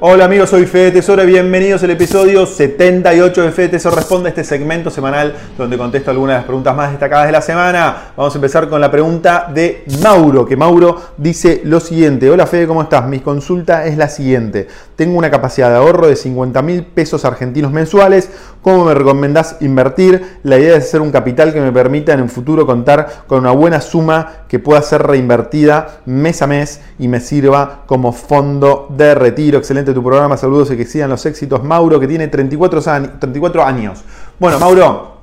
Hola amigos, soy Fede Tesoro y bienvenidos al episodio 78 de Fede Tesoro Responde, este segmento semanal donde contesto algunas de las preguntas más destacadas de la semana. Vamos a empezar con la pregunta de Mauro, que Mauro dice lo siguiente. Hola Fede, ¿cómo estás? Mi consulta es la siguiente. Tengo una capacidad de ahorro de 50 mil pesos argentinos mensuales. ¿Cómo me recomendás invertir? La idea es hacer un capital que me permita en el futuro contar con una buena suma que pueda ser reinvertida mes a mes y me sirva como fondo de retiro. Excelente tu programa. Saludos y que sigan los éxitos. Mauro, que tiene 34 34 años. Bueno, Mauro,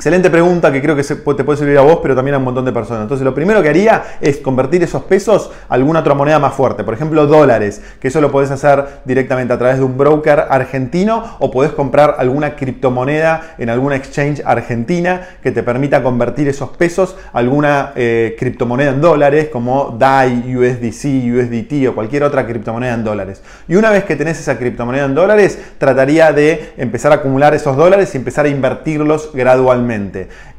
Excelente pregunta que creo que te puede servir a vos, pero también a un montón de personas. Entonces, lo primero que haría es convertir esos pesos a alguna otra moneda más fuerte. Por ejemplo, dólares, que eso lo podés hacer directamente a través de un broker argentino o podés comprar alguna criptomoneda en alguna exchange argentina que te permita convertir esos pesos a alguna eh, criptomoneda en dólares, como DAI, USDC, USDT o cualquier otra criptomoneda en dólares. Y una vez que tenés esa criptomoneda en dólares, trataría de empezar a acumular esos dólares y empezar a invertirlos gradualmente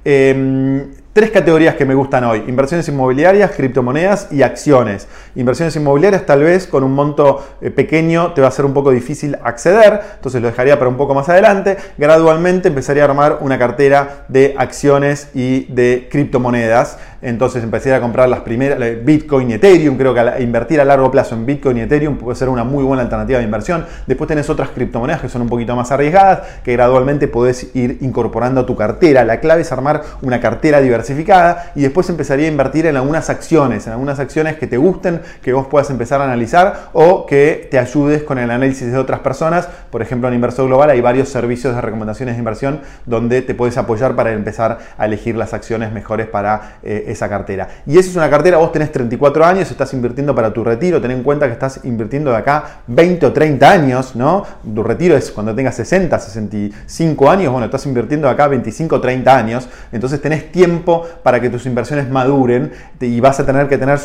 Em, tres categorías que me gustan hoy. Inversiones inmobiliarias, criptomonedas y acciones. Inversiones inmobiliarias tal vez con un monto eh, pequeño te va a ser un poco difícil acceder, entonces lo dejaría para un poco más adelante. Gradualmente empezaría a armar una cartera de acciones y de criptomonedas. Entonces empezaría a comprar las primeras, Bitcoin y Ethereum. Creo que invertir a largo plazo en Bitcoin y Ethereum puede ser una muy buena alternativa de inversión. Después tenés otras criptomonedas que son un poquito más arriesgadas, que gradualmente podés ir incorporando a tu cartera. La clave es armar una cartera diversificada y después empezaría a invertir en algunas acciones, en algunas acciones que te gusten, que vos puedas empezar a analizar o que te ayudes con el análisis de otras personas. Por ejemplo, en Inversor Global hay varios servicios de recomendaciones de inversión donde te puedes apoyar para empezar a elegir las acciones mejores para eh, esa cartera. Y esa es una cartera, vos tenés 34 años, estás invirtiendo para tu retiro, ten en cuenta que estás invirtiendo de acá 20 o 30 años, ¿no? Tu retiro es cuando tengas 60, 65 años, bueno, estás invirtiendo de acá 25 o 30 años, entonces tenés tiempo para que tus inversiones maduren y vas a tener que, tener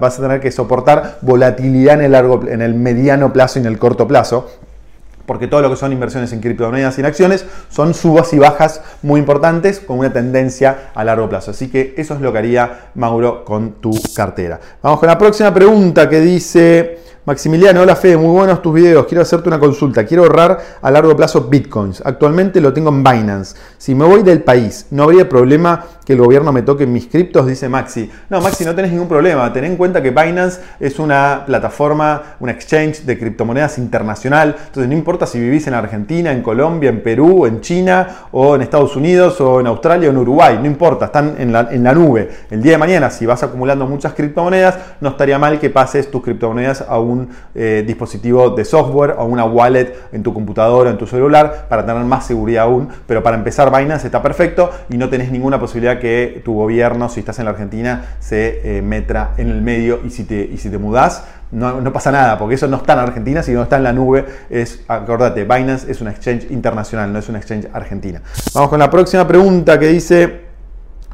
vas a tener que soportar volatilidad en el, largo, en el mediano plazo y en el corto plazo porque todo lo que son inversiones en criptomonedas y en acciones son subas y bajas muy importantes con una tendencia a largo plazo. Así que eso es lo que haría Mauro con tu cartera. Vamos con la próxima pregunta que dice... Maximiliano, hola Fede, muy buenos tus videos. Quiero hacerte una consulta. Quiero ahorrar a largo plazo bitcoins. Actualmente lo tengo en Binance. Si me voy del país, ¿no habría problema que el gobierno me toque mis criptos? Dice Maxi. No, Maxi, no tenés ningún problema. Ten en cuenta que Binance es una plataforma, una exchange de criptomonedas internacional. Entonces, no importa si vivís en Argentina, en Colombia, en Perú, en China, o en Estados Unidos, o en Australia, o en Uruguay. No importa, están en la, en la nube. El día de mañana, si vas acumulando muchas criptomonedas, no estaría mal que pases tus criptomonedas a un eh, dispositivo de software o una wallet en tu computadora o en tu celular para tener más seguridad aún. Pero para empezar, Binance está perfecto y no tenés ninguna posibilidad que tu gobierno, si estás en la Argentina, se eh, metra en el medio y si te, y si te mudás. No, no, pasa nada, porque eso no está en Argentina, sino está en la nube. Es, acordate, Binance es una exchange internacional, no es una exchange argentina. Vamos con la próxima pregunta que dice,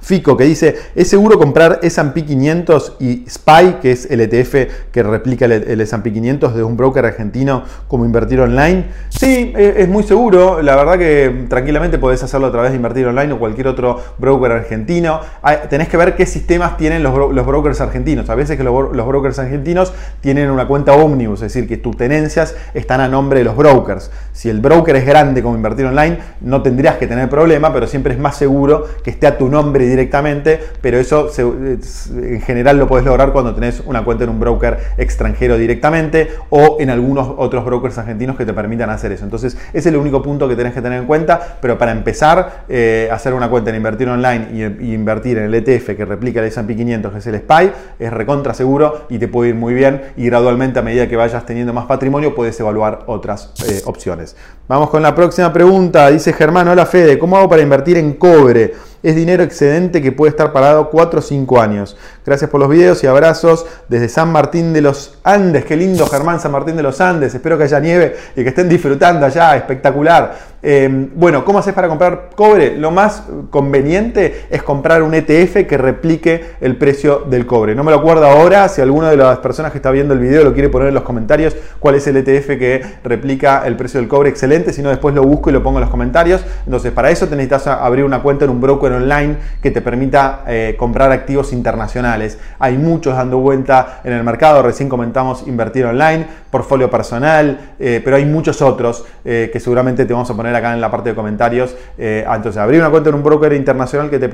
Fico, que dice, ¿es seguro comprar S&P 500 y SPY, que es el ETF que replica el S&P 500 de un broker argentino como invertir online? Sí, e, es muy seguro. La verdad que tranquilamente podés hacerlo a través de invertir online o cualquier otro broker argentino. Tenés que ver qué sistemas tienen los, brokers argentinos. A veces que los, brokers argentinos tienen una cuenta Omnibus, es decir, que tus tenencias están a nombre de los brokers. Si el broker es grande como invertir online, no tendrías que tener problema, pero siempre es más seguro que esté a tu nombre directamente, pero eso en general lo puedes lograr cuando tenés una cuenta en un broker extranjero directamente o en algunos otros brokers argentinos que te permitan hacer eso. Entonces, ese es el único punto que tenés que tener en cuenta, pero para empezar, eh, hacer una cuenta en invertir online y, invertir en el ETF que replica el S&P 500, que es el SPY, es recontra seguro y te puede ir muy bien y gradualmente a medida que vayas teniendo más patrimonio puedes evaluar otras eh, opciones. Vamos con la próxima pregunta. Dice Germán, hola Fede, ¿cómo hago para invertir en cobre? Es dinero excedente que puede estar parado 4 o 5 años. Gracias por los videos y abrazos desde San Martín de los Andes. Qué lindo Germán San Martín de los Andes. Espero que haya nieve y que estén disfrutando allá. Espectacular. Em, bueno, ¿cómo haces para comprar cobre? Lo más conveniente es comprar un ETF que replique el precio del cobre. No me lo acuerdo ahora, si alguna de las personas que está viendo el video lo quiere poner en los comentarios, cuál es el ETF que replica el precio del cobre, excelente, si no después lo busco y lo pongo en los comentarios. Entonces, para eso necesitas abrir una cuenta en un broker online que te permita eh, comprar activos internacionales. Hay muchos dando vuelta en el mercado, recién comentamos invertir online, portfolio personal, eh, pero hay muchos otros eh, que seguramente te vamos a poner acá en la parte de comentarios. entonces, abrir una cuenta en un broker internacional que te,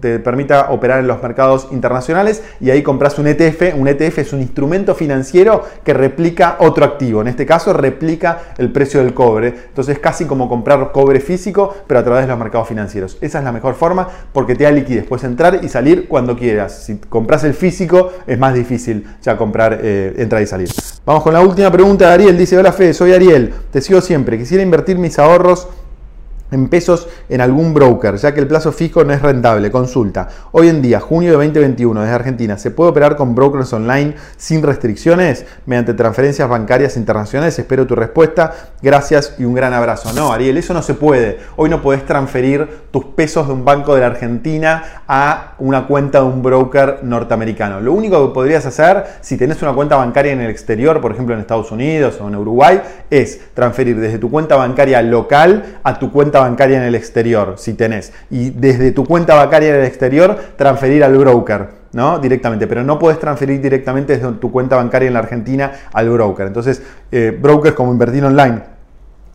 te permita operar en los mercados internacionales y ahí compras un ETF. Un ETF es un instrumento financiero que replica otro activo. En este caso, replica el precio del cobre. Entonces, es casi como comprar cobre físico, pero a través de los mercados financieros. Esa es la mejor forma porque te da liquidez. Puedes entrar y salir cuando quieras. Si compras el físico, es más difícil ya comprar, eh, entrar y salir. Vamos con la última pregunta de Ariel. Dice, hola Fede, soy Ariel. Te sigo siempre. Quisiera invertir mis ahorros en pesos en algún broker, ya que el plazo fijo no es rentable. Consulta. Hoy en día, junio de 2021, desde Argentina, ¿se puede operar con brokers online sin restricciones mediante transferencias bancarias internacionales? Espero tu respuesta. Gracias y un gran abrazo. No, Ariel, eso no se puede. Hoy no podés transferir tus pesos de un banco de la Argentina a una cuenta de un broker norteamericano. Lo único que podrías hacer si tenés una cuenta bancaria en el exterior, por ejemplo en Estados Unidos o en Uruguay, es transferir desde tu cuenta bancaria local a tu cuenta bancaria en el exterior, si tenés. Y desde tu cuenta bancaria en el exterior, transferir al broker. ¿no? Directamente, pero no puedes transferir directamente desde tu cuenta bancaria en la Argentina al broker. Entonces, eh, brokers como Invertir Online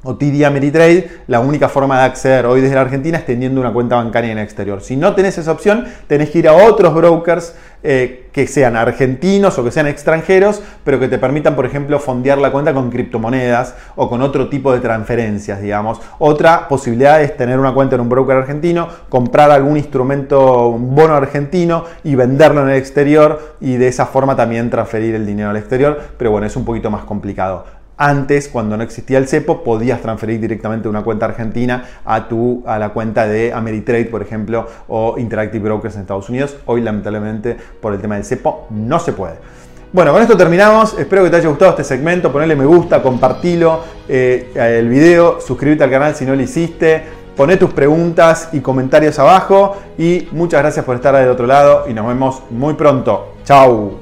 o TD Ameritrade, la única forma de acceder hoy desde la Argentina es teniendo una cuenta bancaria en el exterior. Si no tenés esa opción, tenés que ir a otros brokers eh, que sean argentinos o que sean extranjeros, pero que te permitan, por ejemplo, fondear la cuenta con criptomonedas o con otro tipo de transferencias, digamos. Otra posibilidad es tener una cuenta en un broker argentino, comprar algún instrumento, un bono argentino y venderlo en el exterior y de esa forma también transferir el dinero al exterior, pero bueno, es un poquito más complicado. Antes, cuando no existía el CEPO, podías transferir directamente una cuenta argentina a, tu, a la cuenta de Ameritrade, por ejemplo, o Interactive Brokers en Estados Unidos. Hoy, lamentablemente, por el tema del CEPO, no se puede. Bueno, con esto terminamos. Espero que te haya gustado este segmento. Ponle me gusta, compartilo eh, el video, suscríbete al canal si no lo hiciste. Poné tus preguntas y comentarios abajo. Y muchas gracias por estar del otro lado. Y nos vemos muy pronto. Chao.